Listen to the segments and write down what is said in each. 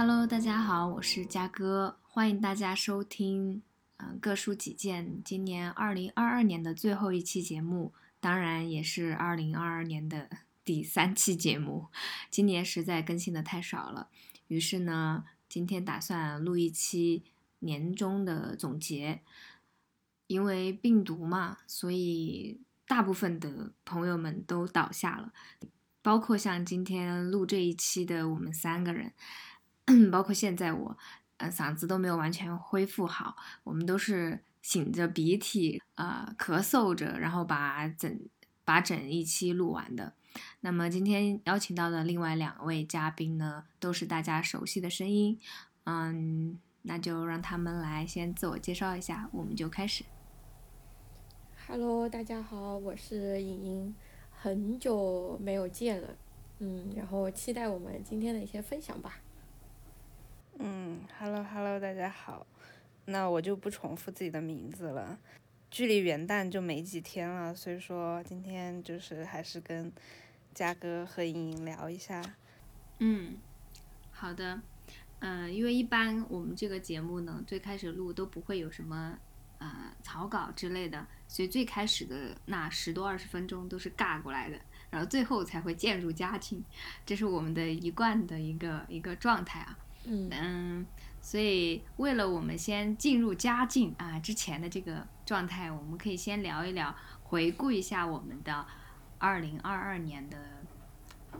Hello，大家好，我是嘉哥，欢迎大家收听，嗯，各抒己见，今年二零二二年的最后一期节目，当然也是二零二二年的 第三期节目。今年实在更新的太少了，于是呢，今天打算录一期年终的总结。因为病毒嘛，所以大部分的朋友们都倒下了，包括像今天录这一期的我们三个人。包括现在我，呃，嗓子都没有完全恢复好，我们都是擤着鼻涕，呃，咳嗽着，然后把整把整一期录完的。那么今天邀请到的另外两位嘉宾呢，都是大家熟悉的声音，嗯，那就让他们来先自我介绍一下，我们就开始。Hello，大家好，我是莹莹，很久没有见了，嗯，然后期待我们今天的一些分享吧。嗯，Hello Hello，大家好，那我就不重复自己的名字了。距离元旦就没几天了，所以说今天就是还是跟嘉哥和莹莹聊一下。嗯，好的，嗯，因为一般我们这个节目呢，最开始录都不会有什么呃草稿之类的，所以最开始的那十多二十分钟都是尬过来的，然后最后才会渐入佳境，这是我们的一贯的一个一个状态啊。嗯，所以为了我们先进入佳境啊，之前的这个状态，我们可以先聊一聊，回顾一下我们的二零二二年的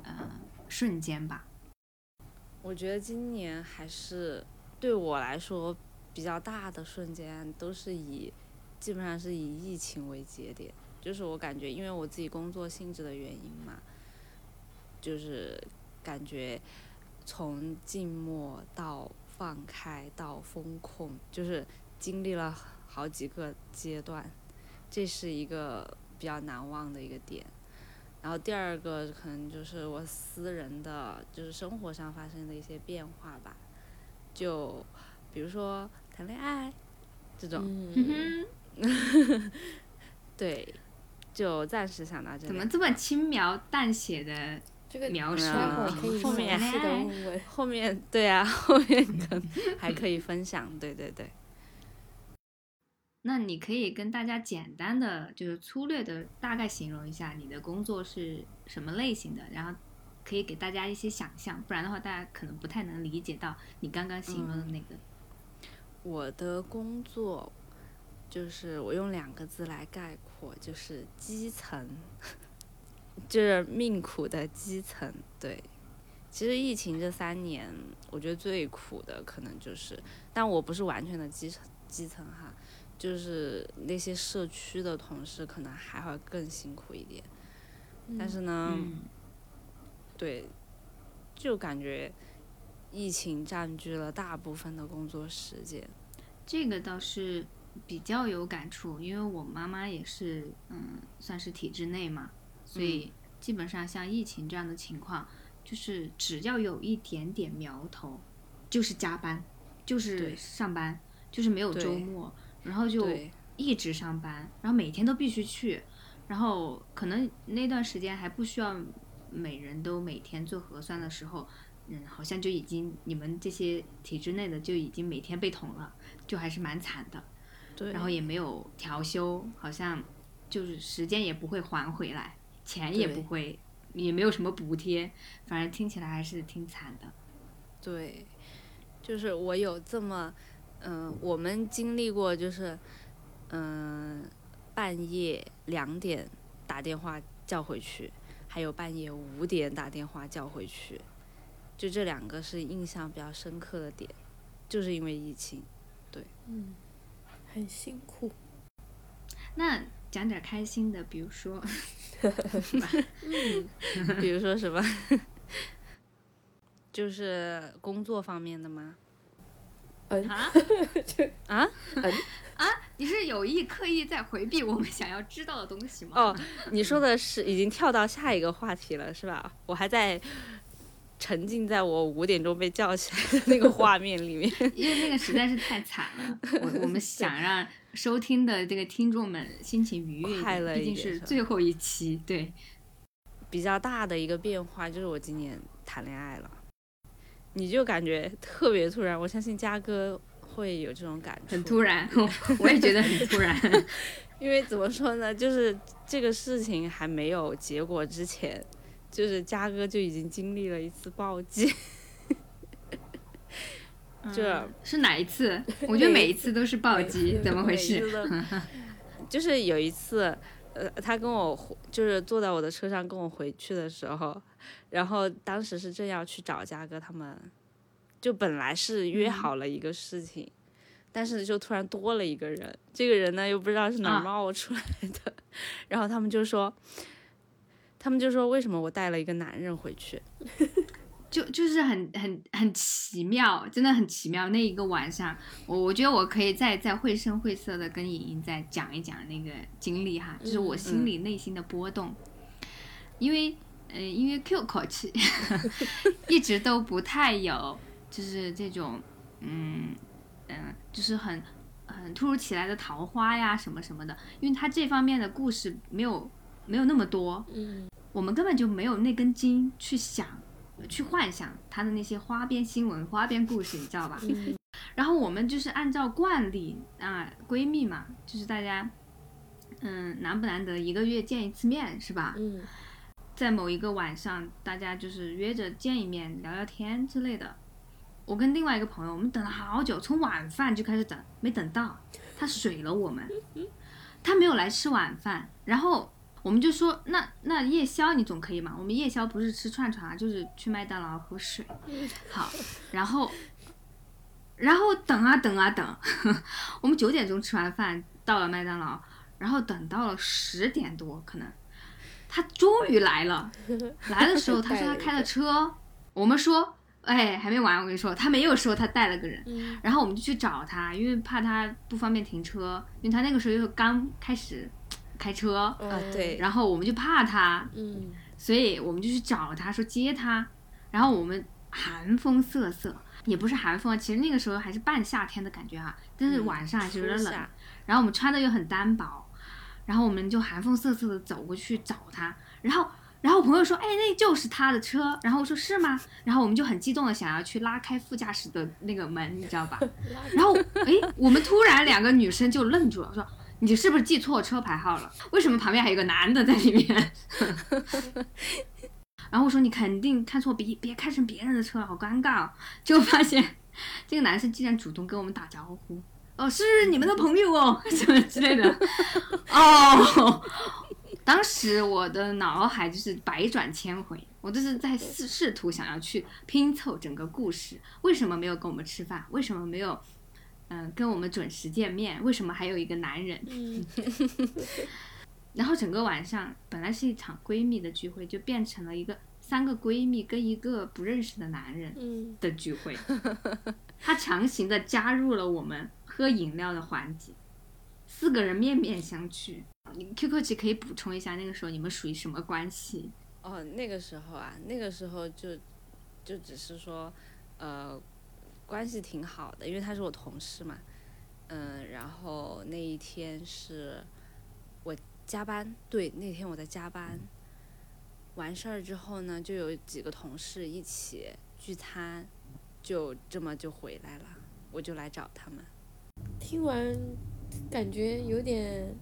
呃瞬间吧。我觉得今年还是对我来说比较大的瞬间，都是以基本上是以疫情为节点，就是我感觉，因为我自己工作性质的原因嘛，就是感觉。从静默到放开到风控，就是经历了好几个阶段，这是一个比较难忘的一个点。然后第二个可能就是我私人的，就是生活上发生的一些变化吧，就比如说谈恋爱这种，嗯 对，就暂时想到这里。怎么这么轻描淡写的？这个描述后面 后面对啊，后面可还可以分享，对对对。那你可以跟大家简单的，就是粗略的大概形容一下你的工作是什么类型的，然后可以给大家一些想象，不然的话大家可能不太能理解到你刚刚形容的那个。我的工作就是我用两个字来概括，就是基层。就是命苦的基层，对。其实疫情这三年，我觉得最苦的可能就是，但我不是完全的基层基层哈，就是那些社区的同事可能还会更辛苦一点。但是呢，对，就感觉疫情占据了大部分的工作时间。这个倒是比较有感触，因为我妈妈也是，嗯，算是体制内嘛。所以基本上像疫情这样的情况，就是只要有一点点苗头，就是加班，就是上班，就是没有周末，然后就一直上班，然后每天都必须去，然后可能那段时间还不需要每人都每天做核酸的时候，嗯，好像就已经你们这些体制内的就已经每天被捅了，就还是蛮惨的。对，然后也没有调休，好像就是时间也不会还回来。钱也不会，也没有什么补贴，反正听起来还是挺惨的。对，就是我有这么，嗯，我们经历过，就是，嗯，半夜两点打电话叫回去，还有半夜五点打电话叫回去，就这两个是印象比较深刻的点，就是因为疫情，对，嗯，很辛苦。那。讲点开心的，比如说，嗯，比如说什么？就是工作方面的吗？啊？啊？啊？你是有意刻意在回避我们想要知道的东西吗？哦，你说的是已经跳到下一个话题了，是吧？我还在沉浸在我五点钟被叫起来的那个画面里面，因为那个实在是太惨了。我我们想让。收听的这个听众们心情愉悦，毕竟是最后一期，对。比较大的一个变化就是我今年谈恋爱了。你就感觉特别突然。我相信嘉哥会有这种感触，很突然，我也觉得很突然。因为怎么说呢，就是这个事情还没有结果之前，就是嘉哥就已经经历了一次暴击。这是哪一次？我觉得每一次都是暴击，怎么回事？就是有一次，呃，他跟我就是坐在我的车上跟我回去的时候，然后当时是正要去找嘉哥他们，就本来是约好了一个事情，但是就突然多了一个人，这个人呢又不知道是哪冒出来的，然后他们就说，他们就说为什么我带了一个男人回去？就就是很很很奇妙，真的很奇妙。那一个晚上，我我觉得我可以再再绘声绘色的跟莹莹再讲一讲那个经历哈，就是我心里内心的波动。因为呃，因为 Q 口气 一直都不太有，就是这种嗯嗯，就是很很突如其来的桃花呀什么什么的。因为他这方面的故事没有没有那么多，嗯，我们根本就没有那根筋去想。去幻想他的那些花边新闻、花边故事，你知道吧？然后我们就是按照惯例啊，闺蜜嘛，就是大家，嗯，难不难得一个月见一次面，是吧？嗯，在某一个晚上，大家就是约着见一面，聊聊天之类的。我跟另外一个朋友，我们等了好久，从晚饭就开始等，没等到，他水了我们，他没有来吃晚饭，然后。我们就说，那那夜宵你总可以嘛？我们夜宵不是吃串串啊，就是去麦当劳喝水。好，然后，然后等啊等啊等，我们九点钟吃完饭到了麦当劳，然后等到了十点多，可能他终于来了。来的时候他说他开了车，我们说，哎，还没完，我跟你说，他没有说他带了个人。然后我们就去找他，因为怕他不方便停车，因为他那个时候又刚开始。开车。啊，对，然后我们就怕他，嗯，所以我们就去找他说接他，然后我们寒风瑟瑟，也不是寒风，其实那个时候还是半夏天的感觉哈，但是晚上还是有点冷，然后我们穿的又很单薄，然后我们就寒风瑟瑟的走过去找他，然后然后我朋友说，哎，那就是他的车，然后我说是吗？然后我们就很激动的想要去拉开副驾驶的那个门，你知道吧？然后哎，我们突然两个女生就愣住了，说。你是不是记错车牌号了？为什么旁边还有个男的在里面？然后我说你肯定看错，别别开成别人的车了，好尴尬。结果发现这个男生竟然主动跟我们打招呼，哦，是你们的朋友哦，什么之类的。哦，当时我的脑海就是百转千回，我就是在试试图想要去拼凑整个故事，为什么没有跟我们吃饭？为什么没有？嗯，跟我们准时见面，为什么还有一个男人？嗯，然后整个晚上本来是一场闺蜜的聚会，就变成了一个三个闺蜜跟一个不认识的男人的聚会。他强行的加入了我们喝饮料的环节，四个人面面相觑。QQ 姐可以补充一下，那个时候你们属于什么关系？哦，那个时候啊，那个时候就就只是说，呃。关系挺好的，因为他是我同事嘛，嗯，然后那一天是我加班，对，那天我在加班，完事儿之后呢，就有几个同事一起聚餐，就这么就回来了，我就来找他们。听完感觉有点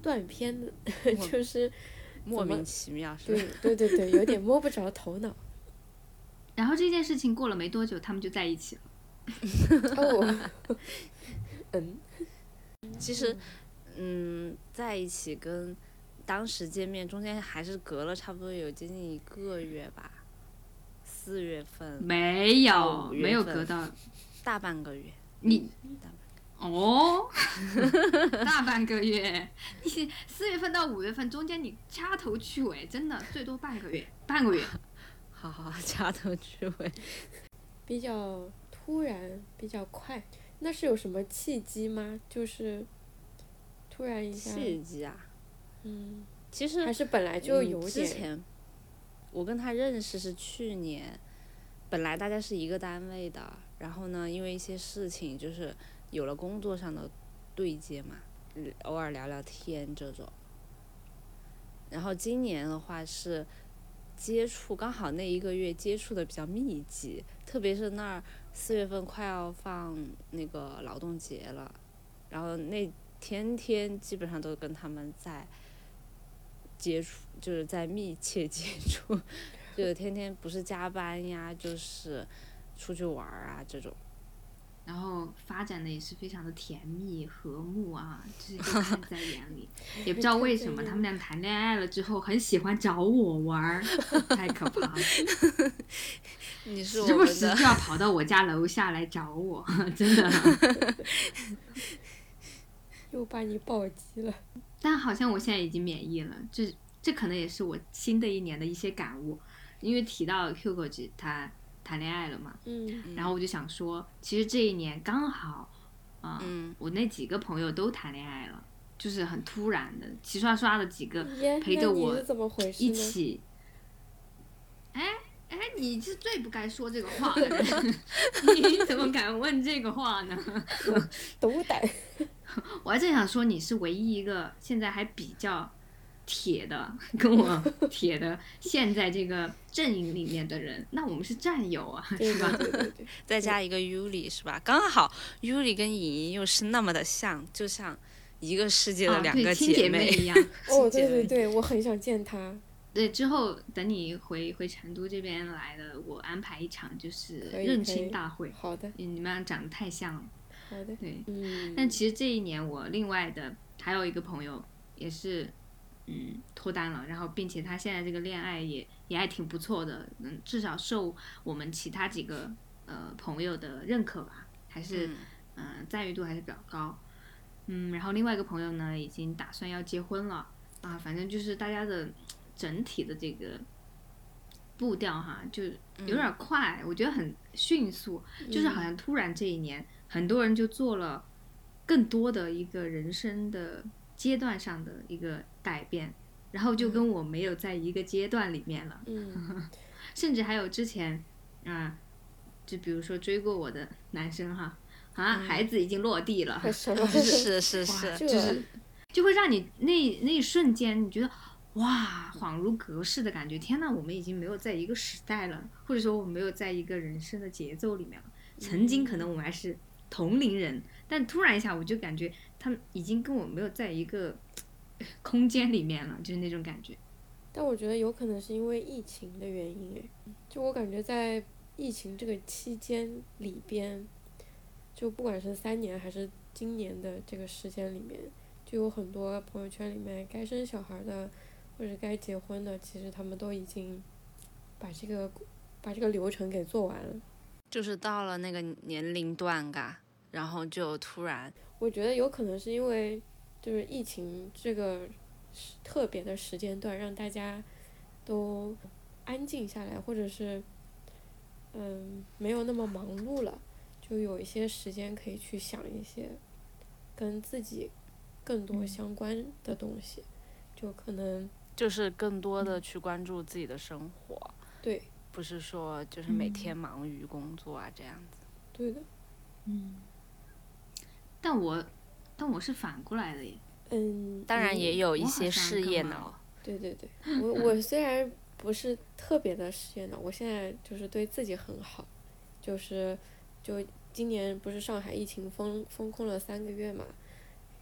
断片的，就是莫名其妙，是吧？对对对对，有点摸不着头脑。然后这件事情过了没多久，他们就在一起了。哦，嗯，其实，嗯，在一起跟当时见面中间还是隔了差不多有接近一个月吧，四月份没有没有隔到大半个月。你哦，大半个月，你四月份到五月份中间你掐头去尾，真的最多半个月，半个月。好好掐头去尾，比较突然，比较快，那是有什么契机吗？就是突然一下。契机啊。嗯。其实还是本来就有点。之前，我跟他认识是去年，本来大家是一个单位的，然后呢，因为一些事情，就是有了工作上的对接嘛，偶尔聊聊天这种。然后今年的话是。接触，刚好那一个月接触的比较密集，特别是那儿四月份快要放那个劳动节了，然后那天天基本上都跟他们在接触，就是在密切接触，就是天天不是加班呀，就是出去玩啊这种。然后发展的也是非常的甜蜜和睦啊，就是都看 在眼里。也不知道为什么他们俩谈恋爱了之后，很喜欢找我玩儿，太可怕了。你是时不时就要跑到我家楼下来找我，真的。又把你暴击了。但好像我现在已经免疫了，这这可能也是我新的一年的一些感悟。因为提到 Hugo 他谈恋爱了嘛，嗯然后我就想说，其实这一年刚好，啊、嗯我那几个朋友都谈恋爱了，就是很突然的，齐刷刷的几个，陪着我一？起。哎哎，你是最不该说这个话的人，你怎么敢问这个话呢？斗胆。我还正想说你是唯一一个现在还比较铁的，跟我铁的现在这个阵营里面的人，那我们是战友啊，是吧？对对对对，再加一个 Yuli 是吧？刚好 Yuli 跟尹莹又是那么的像，就像一个世界的啊，两个姐妹。一样。哦，对对对，我很想见她。对，之后等你回回成都这边来了，我安排一场就是认亲大会。好的，你们俩长得太像了，好的。对。嗯，但其实这一年我另外的还有一个朋友也是，嗯，脱单了，然后并且他现在这个恋爱也也还挺不错的，嗯，至少受我们其他几个呃朋友的认可吧，还是嗯赞誉度还是比较高。嗯，然后另外一个朋友呢，已经打算要结婚了啊，反正就是大家的整体的这个步调哈，就有点快，我觉得很迅速，就是好像突然这一年，很多人就做了更多的一个人生的阶段上的一个改变，然后就跟我没有在一个阶段里面了，嗯，甚至还有之前啊、就比如说追过我的男生哈，啊，孩子已经落地了？是是是，就是就会让你那那一瞬间，你觉得哇，恍如隔世的感觉。天呐，我们已经没有在一个时代了，或者说我们没有在一个人生的节奏里面了。曾经可能我们还是同龄人，但突然一下，我就感觉他们已经跟我没有在一个呃 空间里面了，就是那种感觉。但我觉得有可能是因为疫情的原因，诶，就我感觉在疫情这个期间里边，就不管是三年还是今年的这个时间里面，就有很多朋友圈里面该生小孩的或者该结婚的，其实他们都已经把这个把这个流程给做完了。就是到了那个年龄段嘎，然后就突然我觉得有可能是因为就是疫情这个特别的时间段，让大家都安静下来，或者是嗯没有那么忙碌了，就有一些时间可以去想一些跟自己更多相关的东西，就可能就是更多的去关注自己的生活，对不是说就是每天忙于工作啊这样子。对的，嗯，但我但我是反过来的耶。嗯，当然嗯也有一些事业脑，对对对，我我虽然不是特别的事业脑，我现在就是对自己很好，就是就今年不是上海疫情封封控了三个月嘛，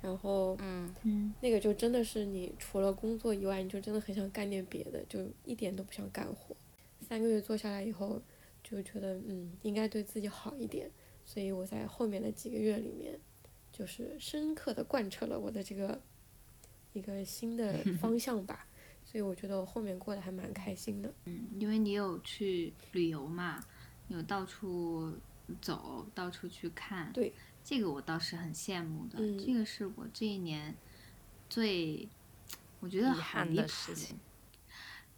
然后嗯，嗯那个就真的是你除了工作以外，你就真的很想干点别的，就一点都不想干活。三个月做下来以后，就觉得嗯应该对自己好一点，所以我在后面的几个月里面，就是深刻的贯彻了我的这个一个新的 方向吧。所以我觉得我后面过得还蛮开心的。嗯，因为你有去旅游嘛，有到处走，到处去看。对，这个我倒是很羡慕的。嗯这个是我这一年最，我觉得遗好离谱憾的事。情。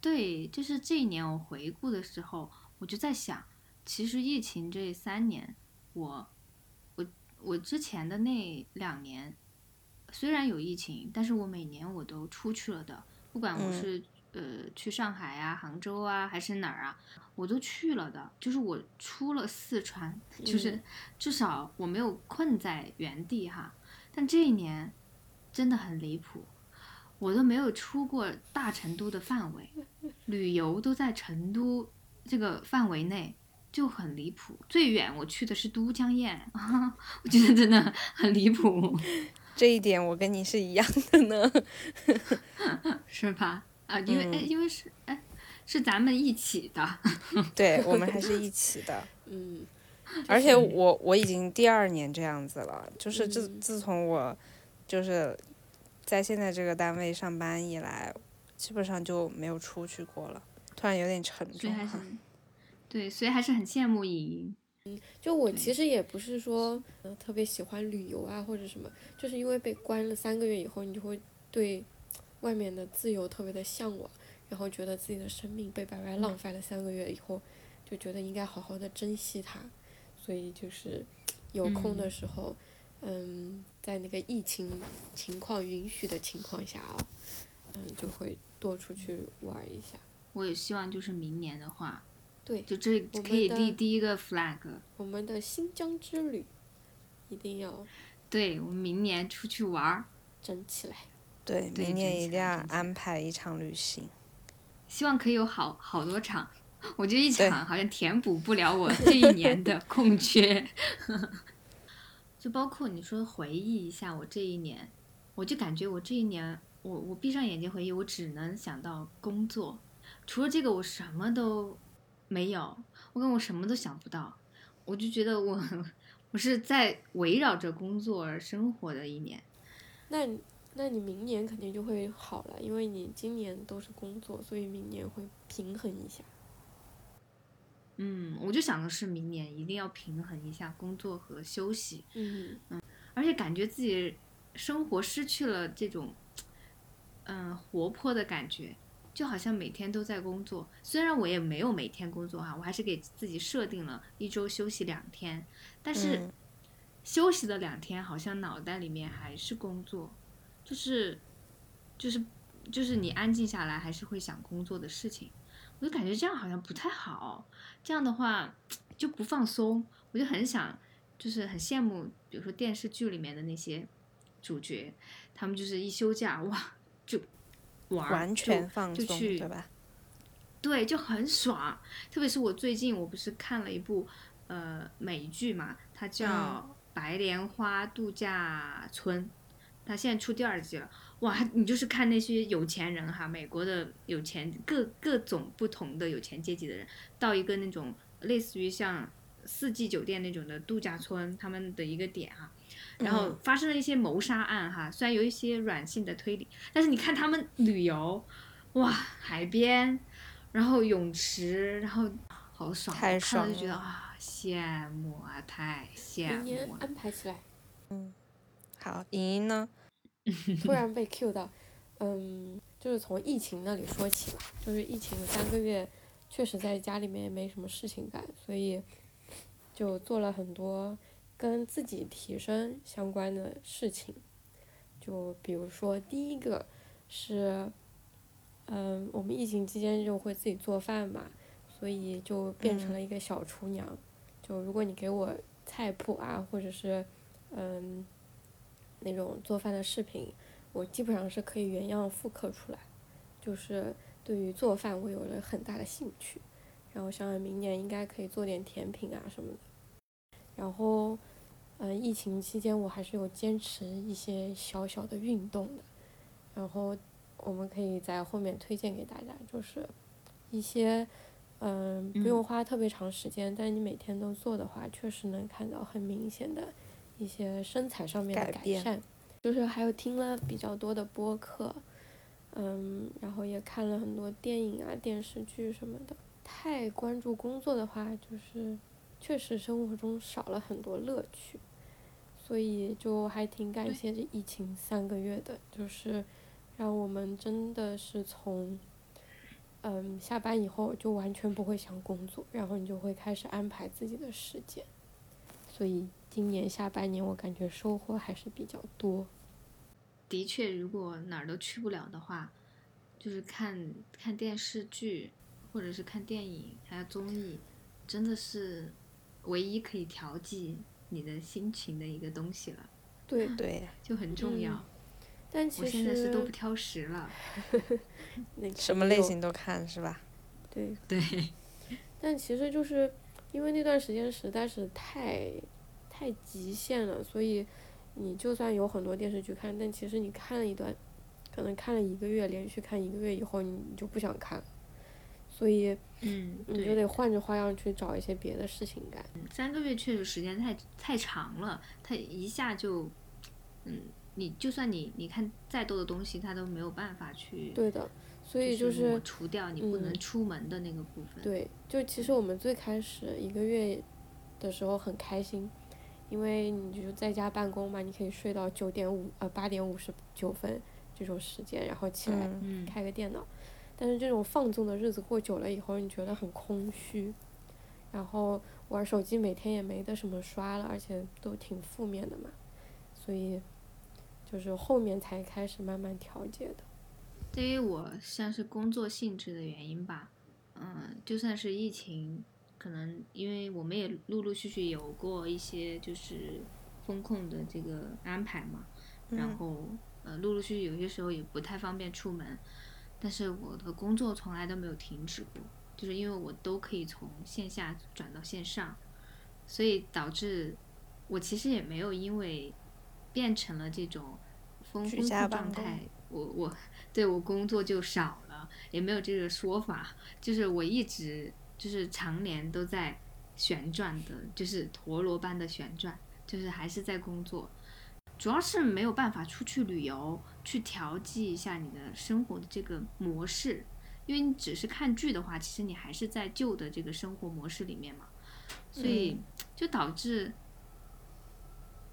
对，就是这一年我回顾的时候，我就在想，其实疫情这三年，我我我之前的那两年，虽然有疫情，但是我每年我都出去了的，不管我嗯是、呃去上海啊、杭州啊，还是哪儿啊，我都去了的。就是我出了四川，就是嗯至少我没有困在原地哈。但这一年真的很离谱，我都没有出过大成都的范围，旅游都在成都这个范围内，就很离谱。最远我去的是都江堰，我觉得真的很离谱，这一点我跟你是一样的呢，是吧？啊，因为哎，因为是哎，是咱们一起的，对我们还是一起的，嗯，而且我我已经第二年这样子了，就是自嗯自从我就是在现在这个单位上班以来，基本上就没有出去过了，突然有点沉重所以还是哈。对，所以还是很羡慕莹莹。嗯。就我其实也不是说嗯特别喜欢旅游啊或者什么，就是因为被关了三个月以后，你就会对外面的自由特别的向往，然后觉得自己的生命被白白浪费了三个月以后，就觉得应该好好的珍惜它，所以就是有空的时候，嗯，在那个疫情情况允许的情况下啊，嗯，就会多出去玩一下。我也希望就是明年的话，对，就这我可以立第一个 flag。我们的新疆之旅一定要对，我们明年出去玩儿，整起来。对，对明年一定要安排一场旅行。希望可以有好好多场。我觉得一场好像填补不了我这一年的 空缺。就包括你说回忆一下我这一年，我就感觉我这一年，我我闭上眼睛回忆，我只能想到工作，除了这个我什么都没有，我跟我什么都想不到，我就觉得我我是在围绕着工作而生活的一年。那你那你明年肯定就会好了，因为你今年都是工作，所以明年会平衡一下。嗯，我就想的是明年一定要平衡一下工作和休息，嗯，而且感觉自己生活失去了这种，嗯、活泼的感觉，就好像每天都在工作。虽然我也没有每天工作哈，我还是给自己设定了一周休息两天，但是嗯休息的两天好像脑袋里面还是工作，就是就是就是你安静下来还是会想工作的事情。我就感觉这样好像不太好，这样的话就不放松，我就很想，就是很羡慕，比如说电视剧里面的那些主角，他们就是一休假哇就玩，完全放松，就去对吧？对，就很爽。特别是我最近，我不是看了一部呃美剧嘛，它叫嗯《白莲花度假村》，它现在出第二季了。哇，你就是看那些有钱人哈，美国的有钱各各种不同的有钱阶级的人，到一个那种类似于像四季酒店那种的度假村，他们的一个点哈。然后嗯发生了一些谋杀案哈，虽然有一些软性的推理，但是你看他们旅游，哇，海边，然后泳池，然后好爽，太爽了就觉得啊，羡慕啊，太羡明年慕了。安排起来。嗯好，莹莹呢？突然被 Q 到，嗯，就是从疫情那里说起吧，就是疫情三个月，确实在家里面也没什么事情干，所以就做了很多跟自己提升相关的事情，就比如说第一个是，嗯，我们疫情期间就会自己做饭嘛，所以就变成了一个小厨娘，就如果你给我菜谱啊，或者是嗯。那种做饭的视频，我基本上是可以原样复刻出来，就是对于做饭我有了很大的兴趣，然后想想明年应该可以做点甜品啊什么的，然后，嗯、疫情期间我还是有坚持一些小小的运动的，然后我们可以在后面推荐给大家，就是一些，嗯，不用花特别长时间，但你每天都做的话，确实能看到很明显的一些身材上面的改善。就是还有听了比较多的播客，嗯，然后也看了很多电影啊、电视剧什么的。太关注工作的话，就是确实生活中少了很多乐趣，所以就还挺感谢这疫情三个月的，就是让我们真的是从，嗯，下班以后就完全不会想工作，然后你就会开始安排自己的时间，所以今年下半年我感觉收获还是比较多。的确，如果哪儿都去不了的话，就是看看电视剧，或者是看电影，还有综艺，真的是唯一可以调剂你的心情的一个东西了，对，对，就很重要。嗯但其我现在是都不挑食了。那什么类型都看是吧？对，对，但其实就是因为那段时间实在是太太极限了，所以你就算有很多电视剧看，但其实你看了一段，可能看了一个月，连续看一个月以后，你你就不想看了，所以嗯，你就，得换着花样去找一些别的事情干。三个月确实时间太太长了，它一下就，嗯，你就算你你看再多的东西，它都没有办法去，对的，所以就抹是除掉你不能嗯出门的那个部分。对，就其实我们最开始一个月的时候很开心，因为你就在家办公嘛，你可以睡到九点五呃八点五十九分这种时间，然后起来开个电脑。但是这种放纵的日子过久了以后，你觉得很空虚，然后玩手机每天也没得什么刷了，而且都挺负面的嘛，所以就是后面才开始慢慢调节的。对于我像是工作性质的原因吧，嗯，就算是疫情，可能因为我们也陆陆续续有过一些就是风控的这个安排嘛，然嗯后呃陆陆续续有些时候也不太方便出门，但是我的工作从来都没有停止过，就是因为我都可以从线下转到线上，所以导致我其实也没有因为变成了这种丰居丰富家办公状态，我我对我工作就少了，也没有这个说法，就是我一直就是常年都在旋转的，就是陀螺般的旋转，就是还是在工作。主要是没有办法出去旅游，去调剂一下你的生活的这个模式，因为你只是看剧的话，其实你还是在旧的这个生活模式里面嘛，所以就导致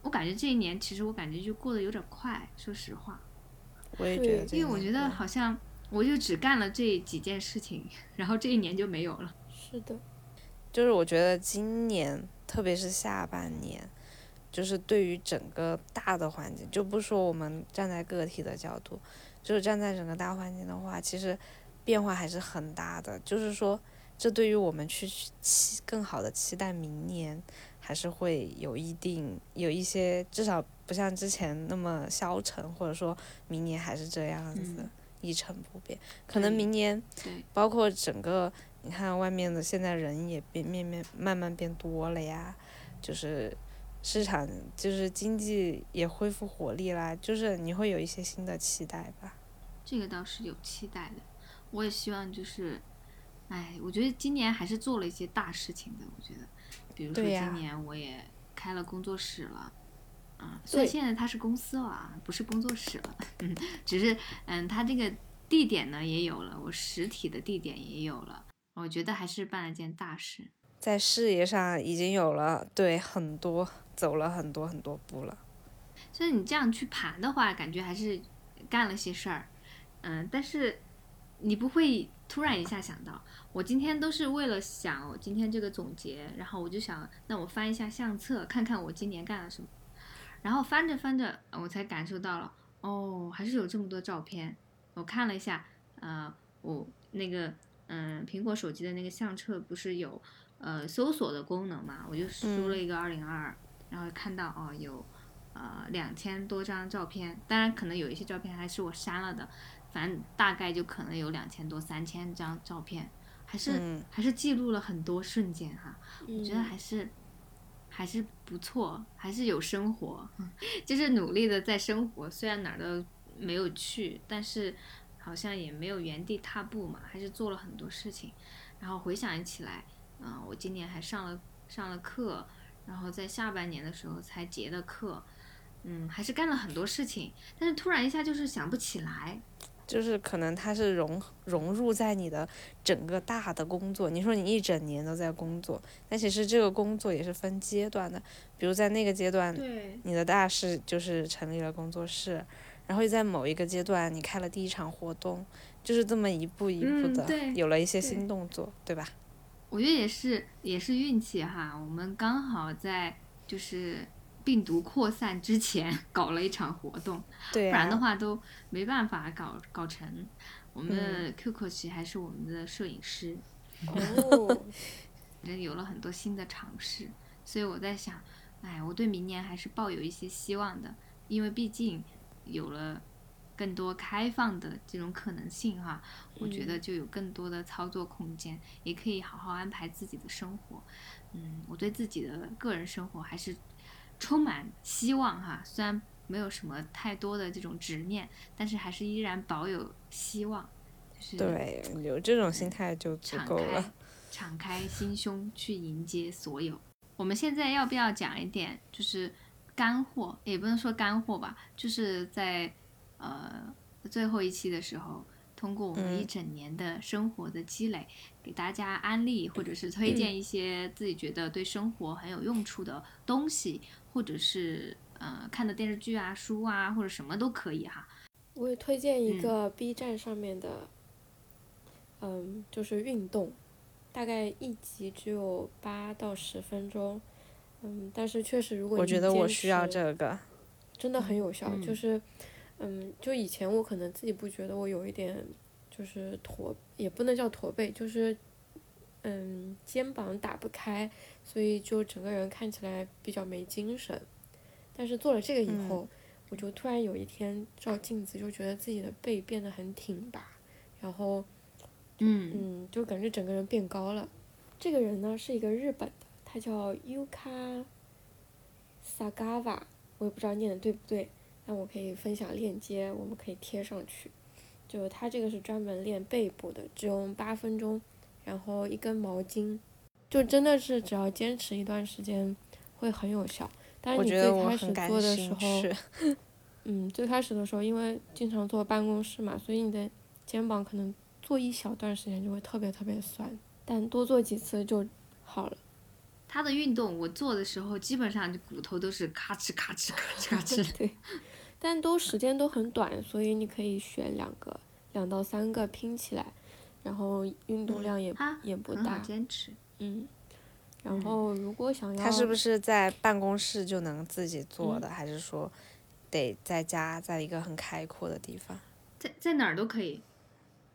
我感觉这一年其实我感觉就过得有点快，说实话，我也觉得因为我觉得好像我就只干了这几件事情，然后这一年就没有了。是的，就是我觉得今年，特别是下半年，就是对于整个大的环境，就不说我们站在个体的角度，就是站在整个大环境的话，其实变化还是很大的。就是说，这对于我们去期更好的期待明年，还是会有一定有一些，至少不像之前那么消沉，或者说明年还是这样子。嗯一成不变，可能明年对，包括整个，你看外面的现在人也变面面慢慢变多了呀，就是市场就是经济也恢复活力啦，就是你会有一些新的期待吧。这个倒是有期待的。我也希望就是，哎，我觉得今年还是做了一些大事情的。我觉得，比如说今年我也开了工作室了。啊，虽然现在它是公司了啊，不是工作室了，嗯，只是嗯，它这个地点呢也有了，我实体的地点也有了，我觉得还是办了件大事。在事业上已经有了对很多走了很多很多步了。所以你这样去盘的话，感觉还是干了些事儿，嗯，但是你不会突然一下想到，我今天都是为了想我今天这个总结，然后我就想，那我翻一下相册，看看我今年干了什么，然后翻着翻着，我才感受到了，哦，还是有这么多照片。我看了一下，呃，我那个嗯，苹果手机的那个相册不是有呃搜索的功能嘛，我就输了一个二零二二，然后看到哦有。呃，两千多张照片，当然可能有一些照片还是我删了的，反正大概就可能有两千多、三千张照片，还是、嗯。还是记录了很多瞬间哈，我我觉得还是还是不错，还是有生活，就是努力的在生活，虽然哪儿都没有去，但是好像也没有原地踏步嘛，还是做了很多事情，然后回想起来，嗯、我今年还上了上了课，然后在下半年的时候才结的课。嗯，还是干了很多事情，但是突然一下就是想不起来。就是可能它是融融入在你的整个大的工作。你说你一整年都在工作，但其实这个工作也是分阶段的。比如在那个阶段，对，你的大事就是成立了工作室，然后在某一个阶段你开了第一场活动，就是这么一步一步的、嗯有了一些新动作，对吧？我觉得也是也是运气哈，我们刚好在就是病毒扩散之前 搞了一场活动，对不然的啊，话都没办法搞搞成。我们的 QQ 其实还是我们的摄影师，哦，人有了很多新的尝试，所以我在想，哎，我对明年还是抱有一些希望的，因为毕竟有了更多开放的这种可能性哈，我觉得嗯就有更多的操作空间，也可以好好安排自己的生活。嗯，我对自己的个人生活还是充满希望哈，虽然没有什么太多的这种执念，但是还是依然保有希望，就是对，有这种心态就足敞开够了。敞开心胸去迎接所有。我们现在要不要讲一点，就是干货，也不能说干货吧，就是在呃最后一期的时候，通过我们嗯一整年的生活的积累，给大家安利或者是推荐一些自己觉得对生活很有用处的东西，或者是呃看的电视剧啊、书啊，或者什么都可以哈。我也推荐一嗯个 B 站上面的，嗯，就是运动，大概一集只有八到十分钟，嗯，但是确实如果你我觉得我需要这个。真的很有效。嗯就是，嗯，就以前我可能自己不觉得我有一点就是驼，也不能叫驼背，就是嗯肩膀打不开，所以就整个人看起来比较没精神。但是做了这个以嗯后，我就突然有一天照镜子，就觉得自己的背变得很挺拔，然后嗯嗯，就感觉整个人变高了。这个人呢是一个日本的，他叫 Yuka Sagawa，我也不知道念的对不对，但我可以分享链接，我们可以贴上去。就它这个是专门练背部的，只用八分钟，然后一根毛巾，就真的是只要坚持一段时间会很有效。但是你最开始做的时候，嗯，最开始的时候，因为经常坐办公室嘛，所以你的肩膀可能坐一小段时间就会特别特别酸，但多做几次就好了。它的运动我做的时候，基本上就骨头都是咔哧咔哧咔哧咔哧。对，但都时间都很短，所以你可以选两个、两到三个拼起来，然后运动量也、它也不大，坚持。嗯。然后如果想要，他是不是在办公室就能自己做嗯的，还是说得在家，在一个很开阔的地方？在在哪儿都可以，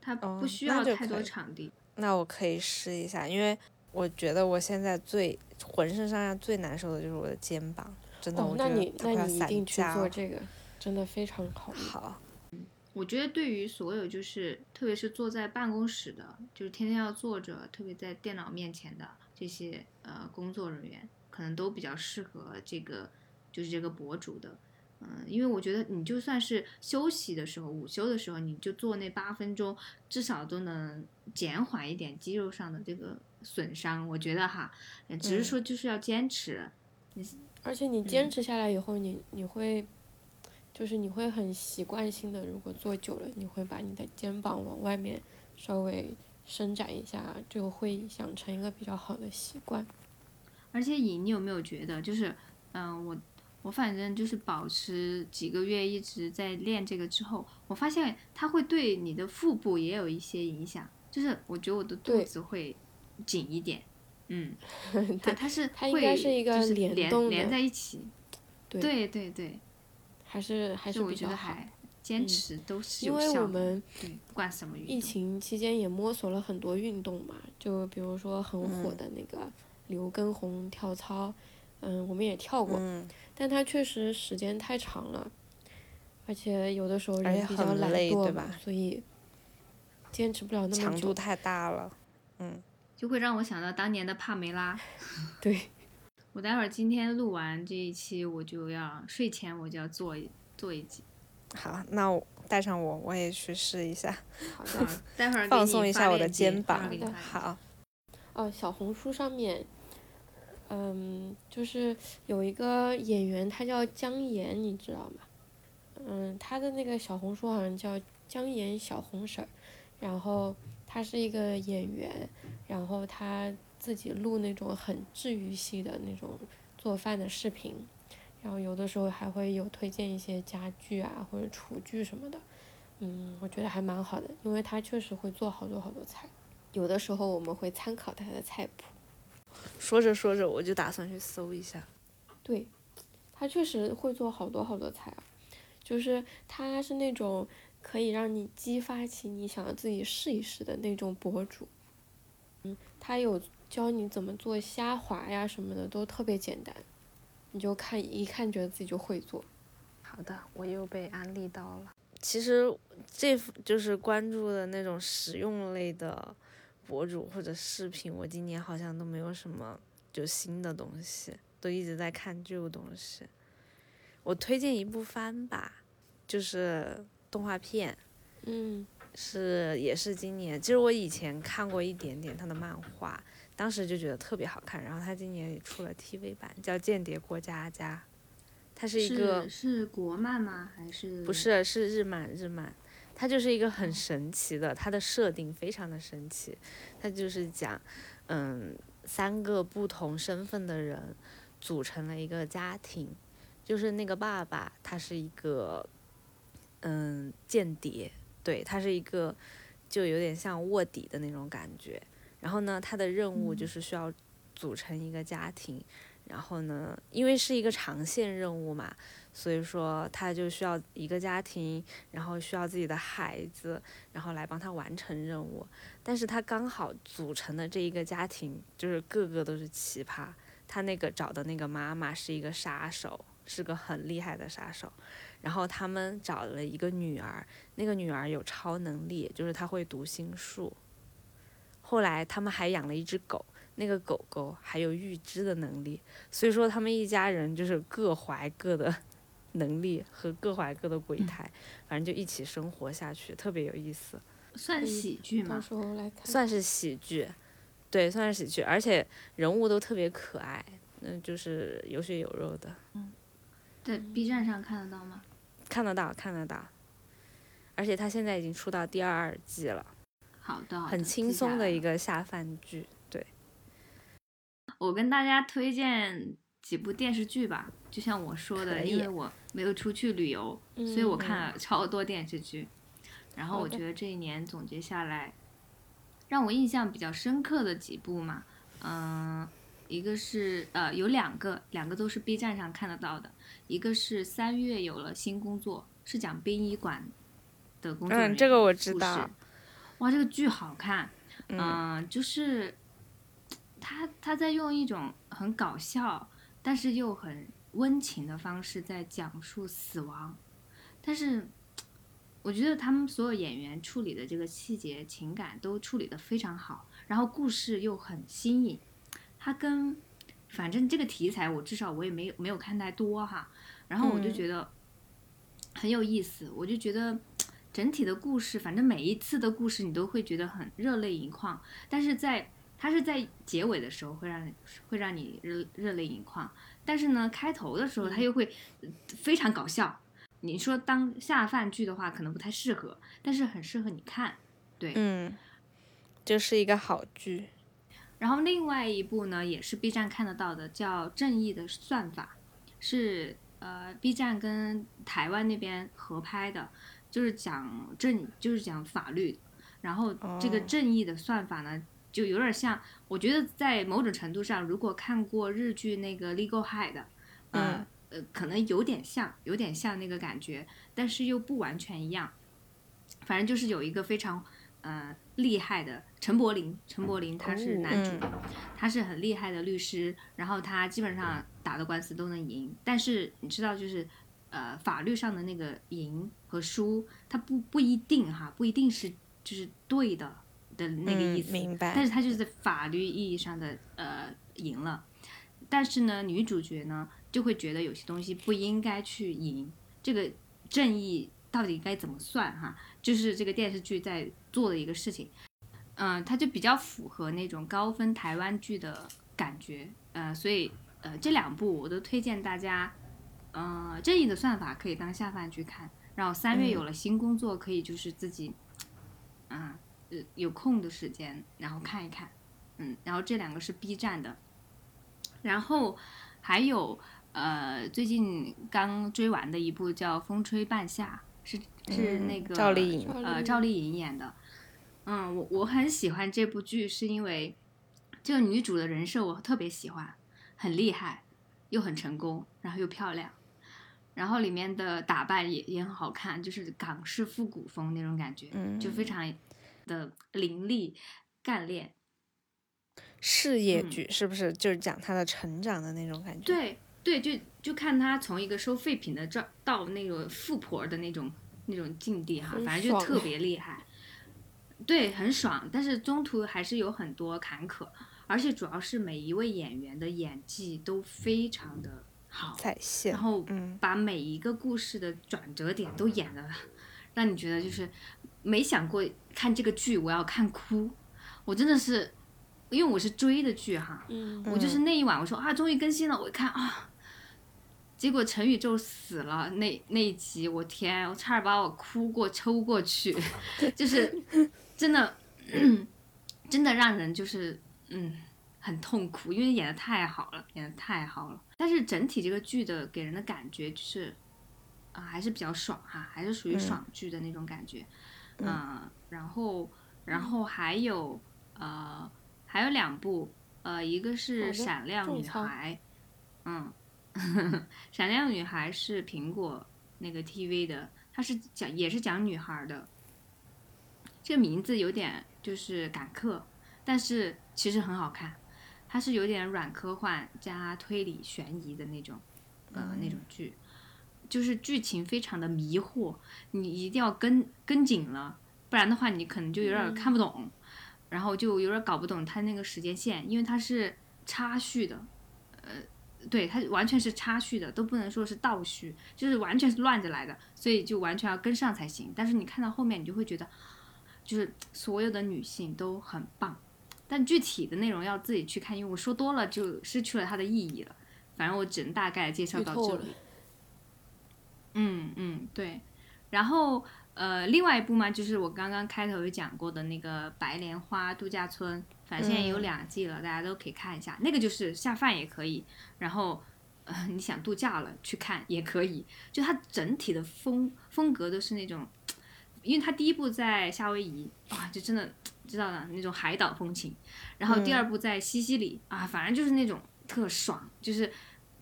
它哦不需要太多场地。那我可以试一下，因为我觉得我现在最浑身上下最难受的就是我的肩膀，真的，哦我，觉得那你一定去。做这个，真的非常好用。好，我觉得对于所有就是特别是坐在办公室的，就是天天要坐着，特别在电脑面前的这些呃工作人员，可能都比较适合这个就是这个博主的。嗯，因为我觉得你就算是休息的时候，午休的时候，你就做那八分钟，至少都能减缓一点肌肉上的这个损伤。我觉得哈，呃只是嗯说就是要坚持。你而且你坚持下来以后，你你会，就是你会很习惯性的，如果坐久了，你会把你的肩膀往外面稍微伸展一下，就会养成一个比较好的习惯。而且乙，你有没有觉得，就是，嗯、我我反正就是保持几个月一直在练这个之后，我发现它会对你的腹部也有一些影响，就是我觉得我的肚子会紧一点，嗯，它它是它应会该是一个就是联动连连在一起，对对对对，还是还是我比较好。觉得还坚嗯持都是因为有效的，我们对不管什么运动，疫情期间也摸索了很多运动嘛，就比如说很火嗯的那个刘畊宏跳操，嗯，我们也跳过，嗯，但它确实时间太长了，而且有的时候人比较懒惰吧，所以坚持不了那么久。强度太大了。嗯，就会让我想到当年的帕梅拉。对，我待会儿今天录完这一期，我就要睡前我就要做一做一集，好，那我带上我，我也去试一下，好的。待会儿 放松一下我的肩膀好，哦，小红书上面，嗯，就是有一个演员，他叫姜妍，你知道吗？嗯，他的那个小红书好像叫姜妍小红婶儿，然后他是一个演员，然后他自己录那种很治愈系的那种做饭的视频，然后有的时候还会有推荐一些家具啊或者厨具什么的，嗯，我觉得还蛮好的，因为他确实会做好多好多菜。有的时候我们会参考他的菜谱，说着说着我就打算去搜一下。对，他确实会做好多好多菜啊，就是他是那种可以让你激发起你想要自己试一试的那种博主。嗯，他有教你怎么做虾滑呀什么的，都特别简单，你就看一看觉得自己就会做。好的，我又被安利到了。其实这就是关注的那种实用类的博主或者视频，我今年好像都没有什么就新的东西，都一直在看旧东西。我推荐一部番吧，就是动画片，嗯是也是今年，其实我以前看过一点点他的漫画，当时就觉得特别好看，然后他今年也出了 TV 版，叫《间谍过家家》，它是一个是是国漫吗？还是不？是，是日漫，日漫，它就是一个很神奇的，它的设定非常的神奇，它就是讲，嗯，三个不同身份的人组成了一个家庭，就是那个爸爸他是一个，嗯，间谍，对，他是一个，就有点像卧底的那种感觉，然后呢，他的任务就是需要组成一个家庭，然后呢，因为是一个长线任务嘛，所以说他就需要一个家庭，然后需要自己的孩子，然后来帮他完成任务。但是他刚好组成的这一个家庭，就是个个都是奇葩。他那个找的那个妈妈是一个杀手，是个很厉害的杀手。然后他们找了一个女儿，那个女儿有超能力，就是她会读心术。后来他们还养了一只狗，那个狗狗还有预知的能力，所以说他们一家人就是各怀各的 能力和各怀各的鬼胎，反正就一起生活下去，特别有意思，算喜剧吗？到时候来看。算是喜剧，对，算是喜剧，而且人物都特别可爱，那，就是有血有肉的，在 B 站上看得到吗？看得到，看得到，而且他现在已经出到第二季了，好的，很轻松的一个。下饭剧，对，我跟大家推荐几部电视剧吧，就像我说的，因为我没有出去旅游，所以我看了超多电视剧。然后我觉得这一年总结下来，让我印象比较深刻的几部嘛，嗯、一个是呃有两个，两个都是 B 站上看得到的，一个是三月有了新工作，是讲殡仪馆的工作人员嗯这个我知道。哇，这个剧好看，嗯。嗯、就是他他在用一种很搞笑，但是又很温情的方式在讲述死亡，但是我觉得他们所有演员处理的这个细节情感都处理得非常好，然后故事又很新颖，它跟反正这个题材我至少我也没有没有看太多哈，然后我就嗯。觉得很有意思，我就觉得。整体的故事，反正每一次的故事你都会觉得很热泪盈眶，但是在它是在结尾的时候会让你会让你热热泪盈眶，但是呢，开头的时候它又会呃非常搞笑。你说当下饭剧的话，可能不太适合，但是很适合你看。对，嗯，就是一个好剧，然后另外一部呢，也是 B 站看得到的，叫《正义的算法》，是呃 B 站跟台湾那边合拍的，就是讲正，就是讲法律的。然后这个哦正义的算法呢，就有点像，我觉得在某种程度上，如果看过日剧那个《Legal High》的，呃、呃，可能有点像，有点像那个感觉，但是又不完全一样。反正就是有一个非常呃厉害的陈柏霖，陈柏霖他是男主，嗯他是很厉害的律师，然后他基本上打的官司都能赢，但是你知道就是。呃，法律上的那个赢和输，它不不一定哈，不一定是就是对的的那个意思，嗯明白。但是它就是在法律意义上的呃赢了，但是呢，女主角呢就会觉得有些东西不应该去赢，这个正义到底该怎么算哈？就是这个电视剧在做的一个事情，嗯、它就比较符合那种高分台湾剧的感觉，呃，所以呃这两部我都推荐大家，呃，正义的算法可以当下饭剧看，然后三月有了新工作，可以就是自己，嗯、呃，有空的时间然后看一看，嗯，然后这两个是 B 站的，然后还有呃最近刚追完的一部叫《风吹半夏》，是是嗯那个赵丽颖呃赵丽颖演的，嗯，我我很喜欢这部剧，是因为这个女主的人设我特别喜欢，很厉害，又很成功，然后又漂亮，然后里面的打扮也也很好看，就是港式复古风那种感觉，嗯就非常的凌厉干练。事业嗯剧是不是就是讲他的成长的那种感觉？，对对，就就看他从一个收废品的这到那个富婆的那种那种境地哈，反正就特别厉害。对，很爽，但是中途还是有很多坎坷，而且主要是每一位演员的演技都非常的好，在线然，后嗯。把每一个故事的转折点都演的，让你觉得就是没想过看这个剧我要看哭，我真的是，因为我是追的剧哈，嗯我就是那一晚我说啊终于更新了，我一看啊，结果陈宇宙死了那那一集，我天，我差点把我哭过抽过去，就是真的 真的让人就是嗯很痛苦，因为演的太好了，演的太好了。但是整体这个剧的给人的感觉就是啊、还是比较爽哈，还是属于嗯爽剧的那种感觉。嗯、然后然后还有呃还有两部，呃一个是《闪亮女孩》，嗯，《闪亮女孩》是苹果那个 TV 的，它是讲也是讲女孩的。这个名字有点就是赶客，但是其实很好看，它是有点软科幻加推理悬疑的那种，呃，那种剧，就是剧情非常的迷惑，你一定要跟跟紧了，不然的话你可能就有点看不懂，然后就有点搞不懂它那个时间线，因为它是插叙的，呃，对，它完全是插叙的，都不能说是倒叙，就是完全是乱着来的，所以就完全要跟上才行。但是你看到后面，你就会觉得，就是所有的女性都很棒，但具体的内容要自己去看，因为我说多了就失去了它的意义了。反正我只能大概介绍到这里。嗯嗯，对。然后呃，另外一部嘛，就是我刚刚开头有讲过的那个白莲花度假村，反正现在有嗯两季了，大家都可以看一下。那个就是下饭也可以，然后呃，你想度假了去看也可以。就它整体的风风格都是那种，因为他第一部在夏威夷啊，就真的知道了那种海岛风情，然后第二部在西西里、啊，反正就是那种特爽，就是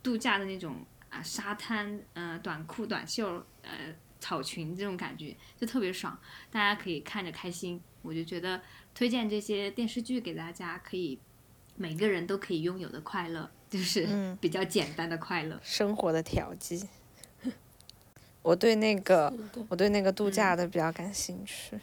度假的那种啊，沙滩，呃，短裤、短袖，呃，草裙这种感觉就特别爽，大家可以看着开心。我就觉得推荐这些电视剧给大家，可以每个人都可以拥有的快乐，就是嗯比较简单的快乐。生活的调剂。我对那个我对那个度假的比较感兴趣。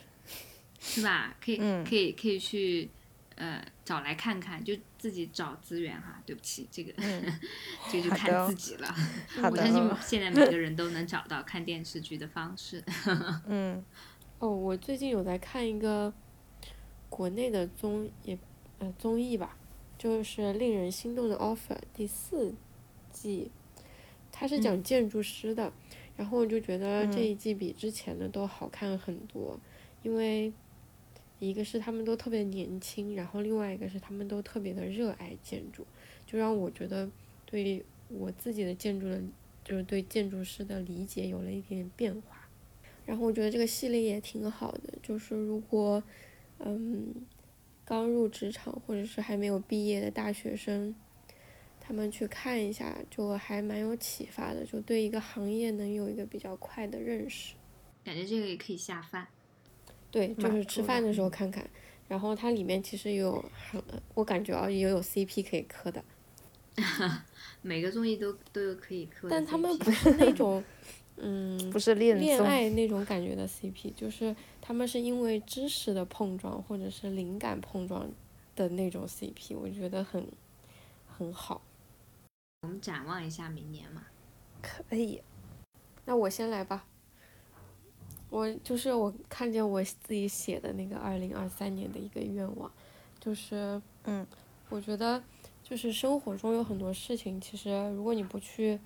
是吧？可以，嗯可以，可以去，呃，找来看看，就自己找资源哈。对不起，这个，这个就看自己了。好我相信，现在每个人都能找到看电视剧的方式。嗯哦，我最近有在看一个国内的综也呃综艺吧，就是《令人心动的 offer》第四季，它是讲建筑师的，然后我就觉得这一季比之前的都好看很多，因为一个是他们都特别年轻，然后另外一个是他们都特别的热爱建筑，就让我觉得对我自己的建筑的，就是对建筑师的理解有了一点点变化。然后我觉得这个系列也挺好的，就是如果，嗯，刚入职场或者是还没有毕业的大学生，他们去看一下，就还蛮有启发的，就对一个行业能有一个比较快的认识。感觉这个也可以下饭。对，就是吃饭的时候看看。然后它里面其实有很，我感觉啊也有 CP 可以磕的，每个综艺都都有可以磕的但他们不是那种，嗯，不是恋恋，爱那种感觉的 CP，就是他们是因为知识的碰撞或者是灵感碰撞的那种 CP，我觉得很很好。我们展望一下明年嘛。可以。那我先来吧。我就是我看见我自己写的那个二零二三年的一个愿望，就是嗯，我觉得就是生活中有很多事情，其实如果你不去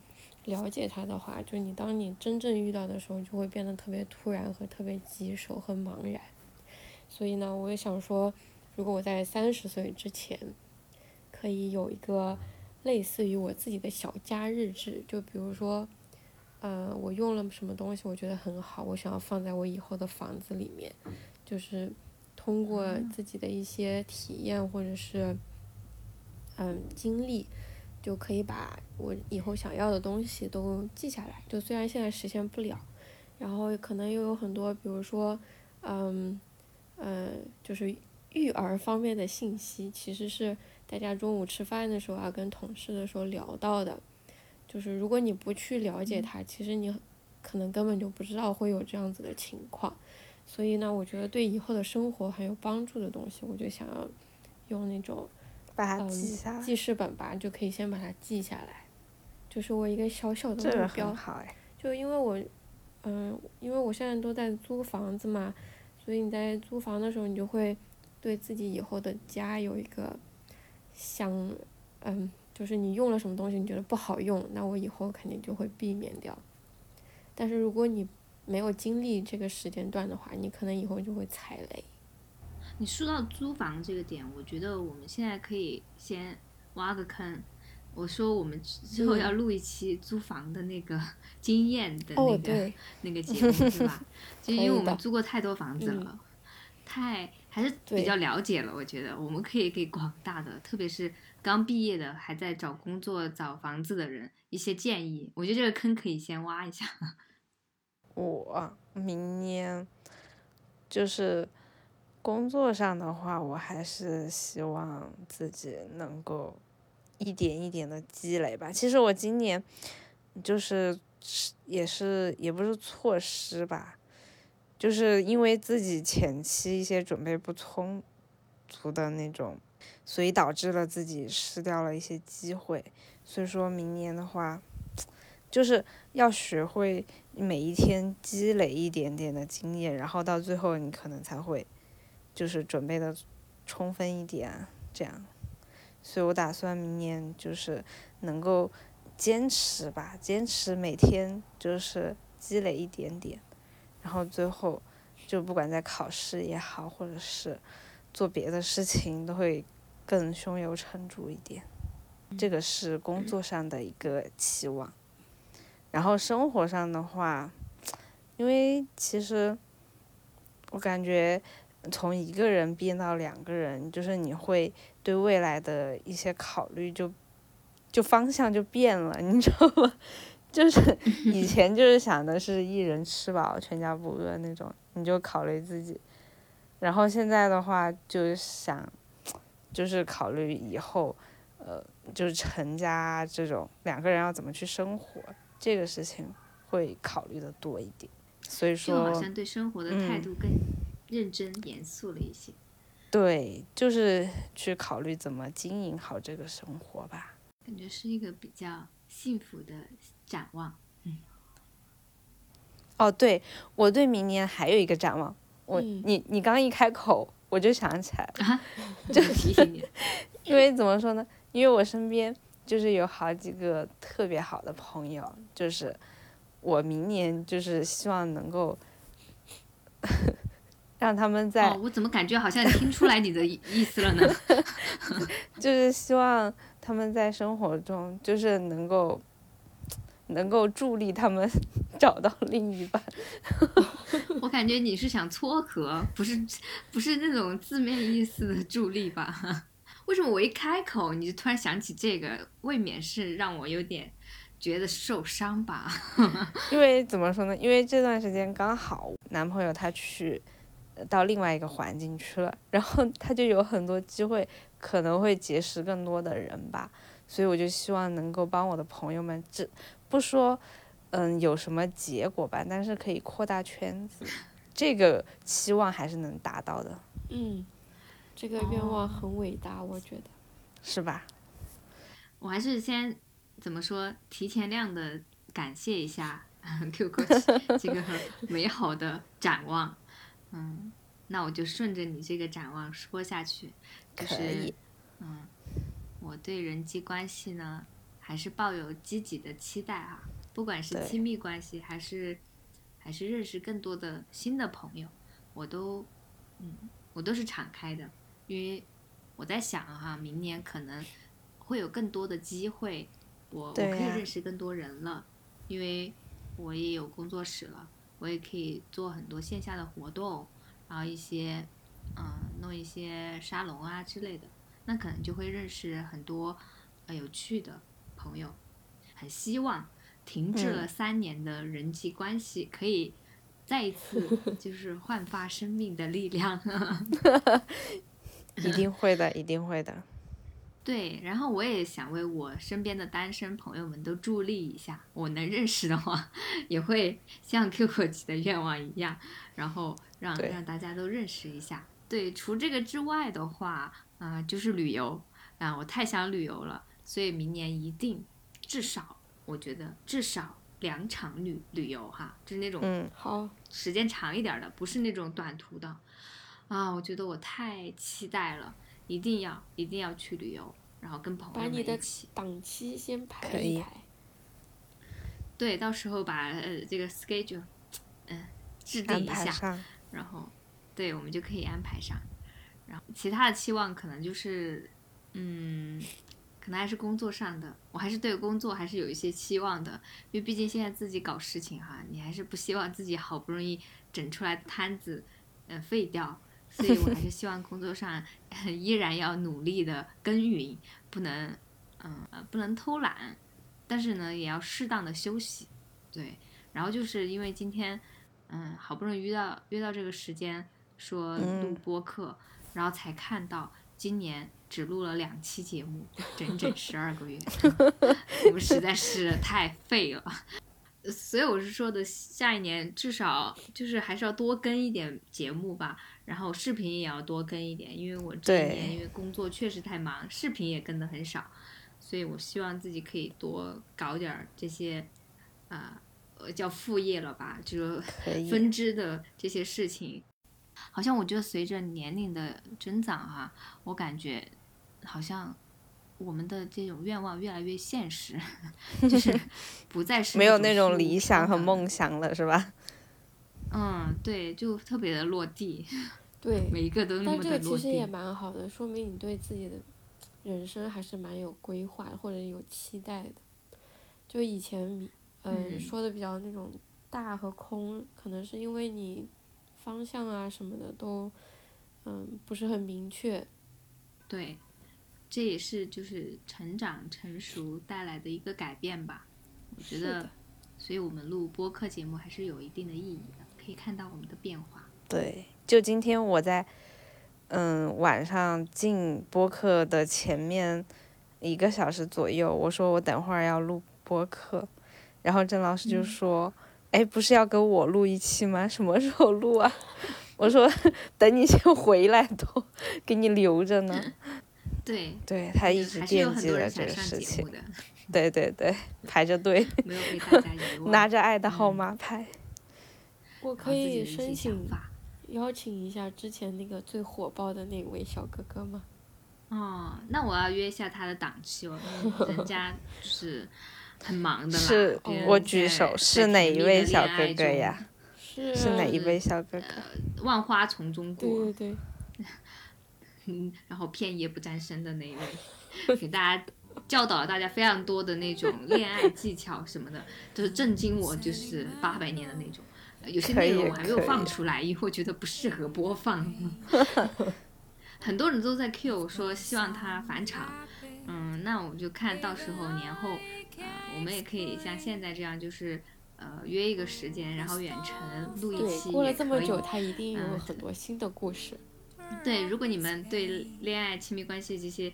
了解它的话，就你当你真正遇到的时候，就会变得特别突然和特别棘手和茫然。所以呢，我也想说，如果我在三十岁之前，可以有一个类似于我自己的小家日志，就比如说。呃，我用了什么东西，我觉得很好，我想要放在我以后的房子里面，就是通过自己的一些体验或者是嗯经历，就可以把我以后想要的东西都记下来。就虽然现在实现不了，然后可能又有很多，比如说嗯呃，就是育儿方面的信息，其实是大家中午吃饭的时候啊，跟同事的时候聊到的。就是如果你不去了解它，其实你可能根本就不知道会有这样子的情况。所以呢，我觉得对以后的生活很有帮助的东西，我就想要用那种把它嗯记下来，记事本吧，就可以先把它记下来，就是我一个小小的目标。好哎。就因为我，嗯，因为我现在都在租房子嘛，所以你在租房的时候，你就会对自己以后的家有一个想，嗯，就是你用了什么东西，你觉得不好用，那我以后肯定就会避免掉。但是如果你没有经历这个时间段的话，你可能以后就会踩雷。你说到租房这个点，我觉得我们现在可以先挖个坑。我说我们之后要录一期租房的那个 经验的那哦，个、对，那个节目，是吧？就因为我们租过太多房子了，太还是比较了解了。我觉得我们可以给广大的，特别是刚毕业的还在找工作、找房子的人一些建议。我觉得这个坑可以先挖一下。我明年就是工作上的话，我还是希望自己能够一点一点的积累吧。其实我今年就是也是也不是错失吧，就是因为自己前期一些准备不充足的那种，所以导致了自己失掉了一些机会。所以说明年的话，就是要学会每一天积累一点点的经验，然后到最后你可能才会就是准备的充分一点，这样。所以我打算明年就是能够坚持吧，坚持每天就是积累一点点，然后最后就不管在考试也好，或者是做别的事情，都会更胸有成竹一点。这个是工作上的一个期望。然后生活上的话，因为其实我感觉从一个人变到两个人，就是你会对未来的一些考虑就就方向就变了，你知道吗？就是 以前就是想的是一人吃饱全家不饿那种，你就考虑自己，然后现在的话就想，就是考虑以后，呃，就是成家啊这种两个人要怎么去生活。这个事情会考虑的多一点，所以就好说，像对生活的态度更认真、严肃了一些。对，就是去考虑怎么经营好这个生活吧。感觉是一个比较幸福的展望。嗯哦，对，我对明年还有一个展望，我、嗯你你刚一开口我就想起来了，啊，这个提醒你，因为怎么说呢？因为我身边就是有好几个特别好的朋友，就是我明年就是希望能够 让他们在哦，我怎么感觉好像听出来你的意意思了呢？就是希望他们在生活中就是能够能够助力他们找到另一半。我感觉你是想撮合，不是不是那种字面意思的助力吧？为什么我一开口你就突然想起这个？未免是让我有点觉得受伤吧？因为怎么说呢？因为这段时间刚好男朋友他去呃到另外一个环境去了，然后他就有很多机会，可能会结识更多的人吧。所以我就希望能够帮我的朋友们，这不说嗯有什么结果吧，但是可以扩大圈子，这个期望还是能达到的，嗯，这个愿望很伟大，我觉得。是吧？我还是先怎么说，提前量的感谢一下 QQ 这个美好的展望。嗯，那我就顺着你这个展望说下去，就是可以嗯，我对人际关系呢，还是抱有积极的期待啊，不管是亲密关系，还是还是认识更多的新的朋友，我都嗯，我都是敞开的，因为我在想哈、明年可能会有更多的机会，我我可以认识更多人了，因为我也有工作室了，我也可以做很多线下的活动，然后一些嗯弄一些沙龙啊之类的，那可能就会认识很多呃有趣的朋友，很希望停滞了三年的人际关系可以。再一次 就是焕发生命的力量，一定会的，一定会的。对，然后我也想为我身边的单身朋友们都助力一下，我能认识的话，也会像 QQ 级的愿望一样，然后让让大家都认识一下。对，除这个之外的话，啊、就是旅游啊、我太想旅游了，所以明年一定至少，我觉得至少两场旅旅游哈，就是那种嗯，好，时间长一点儿的，不是那种短途的。啊，我觉得我太期待了，一定要一定要去旅游，然后跟朋友把你的们一起。档期先排可以一排。对，到时候把呃这个 schedule，嗯、制定一下，然后对我们就可以安排上。然后其他的期望可能就是，嗯，可能还是工作上的，我还是对工作还是有一些期望的，因为毕竟现在自己搞事情哈，你还是不希望自己好不容易整出来的摊子，呃，废掉。所以我还是希望工作上依然要努力的耕耘，不能，嗯、呃，不能偷懒，但是呢，也要适当的休息，对。然后就是因为今天，嗯，好不容易约到约到这个时间说录嗯播客，然后才看到今年只录了两期节目，整整十二个月，我们实在是太废了。所以我是说的，下一年至少就是还是要多跟一点节目吧，然后视频也要多跟一点，因为我这一年因为工作确实太忙，视频也跟的很少，所以我希望自己可以多搞点儿这些，啊、呃，叫副业了吧，就是分支的这些事情。好像我觉得随着年龄的增长哈、我感觉好像我们的这种愿望越来越现实，就是不再是没有那那种理想和梦。想了，是吧？嗯，对，就特别的落地，对，每一个都那但么的落这个其实也。蛮好的，说明你对自己的人生还是蛮有规划或者有期待的。就以前，嗯、嗯说的比较那种大和空，可能是因为你方向啊什么的都，嗯，不是很明确。对，这也是就是成长成熟带来的一个改变吧。我觉得，所以我们录播客节目还是有一定的意义的，可以看到我们的变化。对，就今天我在嗯晚上进播客的前面一个小时左右，我说我等会儿要录播客，然后郑老师就说：“哎、不是要跟我录一期吗？什么时候录啊？” 我说：“ 等你先回来都给你留着呢。对”对他一直惦记着这个事情对对 对，排着队 没有被大家遗忘。拿着爱的号嗯码牌。我可以申请法。邀请一下之前那个最火爆的那位小哥哥吗？哦，那我要约一下他的档期哦，人家就是很忙的啦。是我举手，是哪一位小哥哥呀？是是哪一位小哥哥？万花丛中对过，对对，嗯，然后片叶不沾身的那一位，给大家教导了大家非常多的那种恋爱技巧什么的，就是震惊我，就是八百年的那种。呃有些内容我还没有放出来，因为我觉得不适合播放。很多人都在 Q 说希望他返场，嗯，那我就看到时候年后，呃，我们也可以像现在这样，就是呃约一个时间，然后远程录一对，期过了这么久，他一定有嗯很多新的故事。对，如果你们对恋爱、亲密关系这些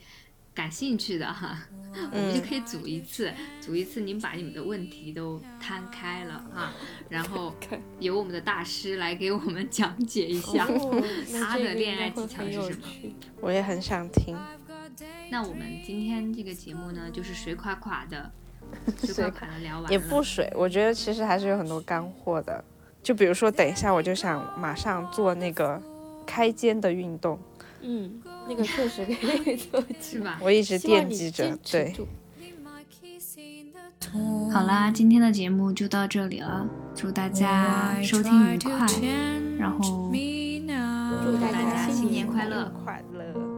感兴趣的哈，嗯我们就可以组一次，组一次，您把你们的问题都摊开了哈，然后由我们的大师来给我们讲解一下。他的恋爱技巧是什么。我也很想听。那我们今天这个节目呢，就是水垮垮的，水垮垮的聊完了。也不水，我觉得其实还是有很多干货的。就比如说，等一下我就想马上做那个开肩的运动，嗯，那个确实可以做起是吧？我一直惦记着对，好啦，今天的节目就到这里了，祝大家收听愉快，然后祝大大家新年快乐。快乐。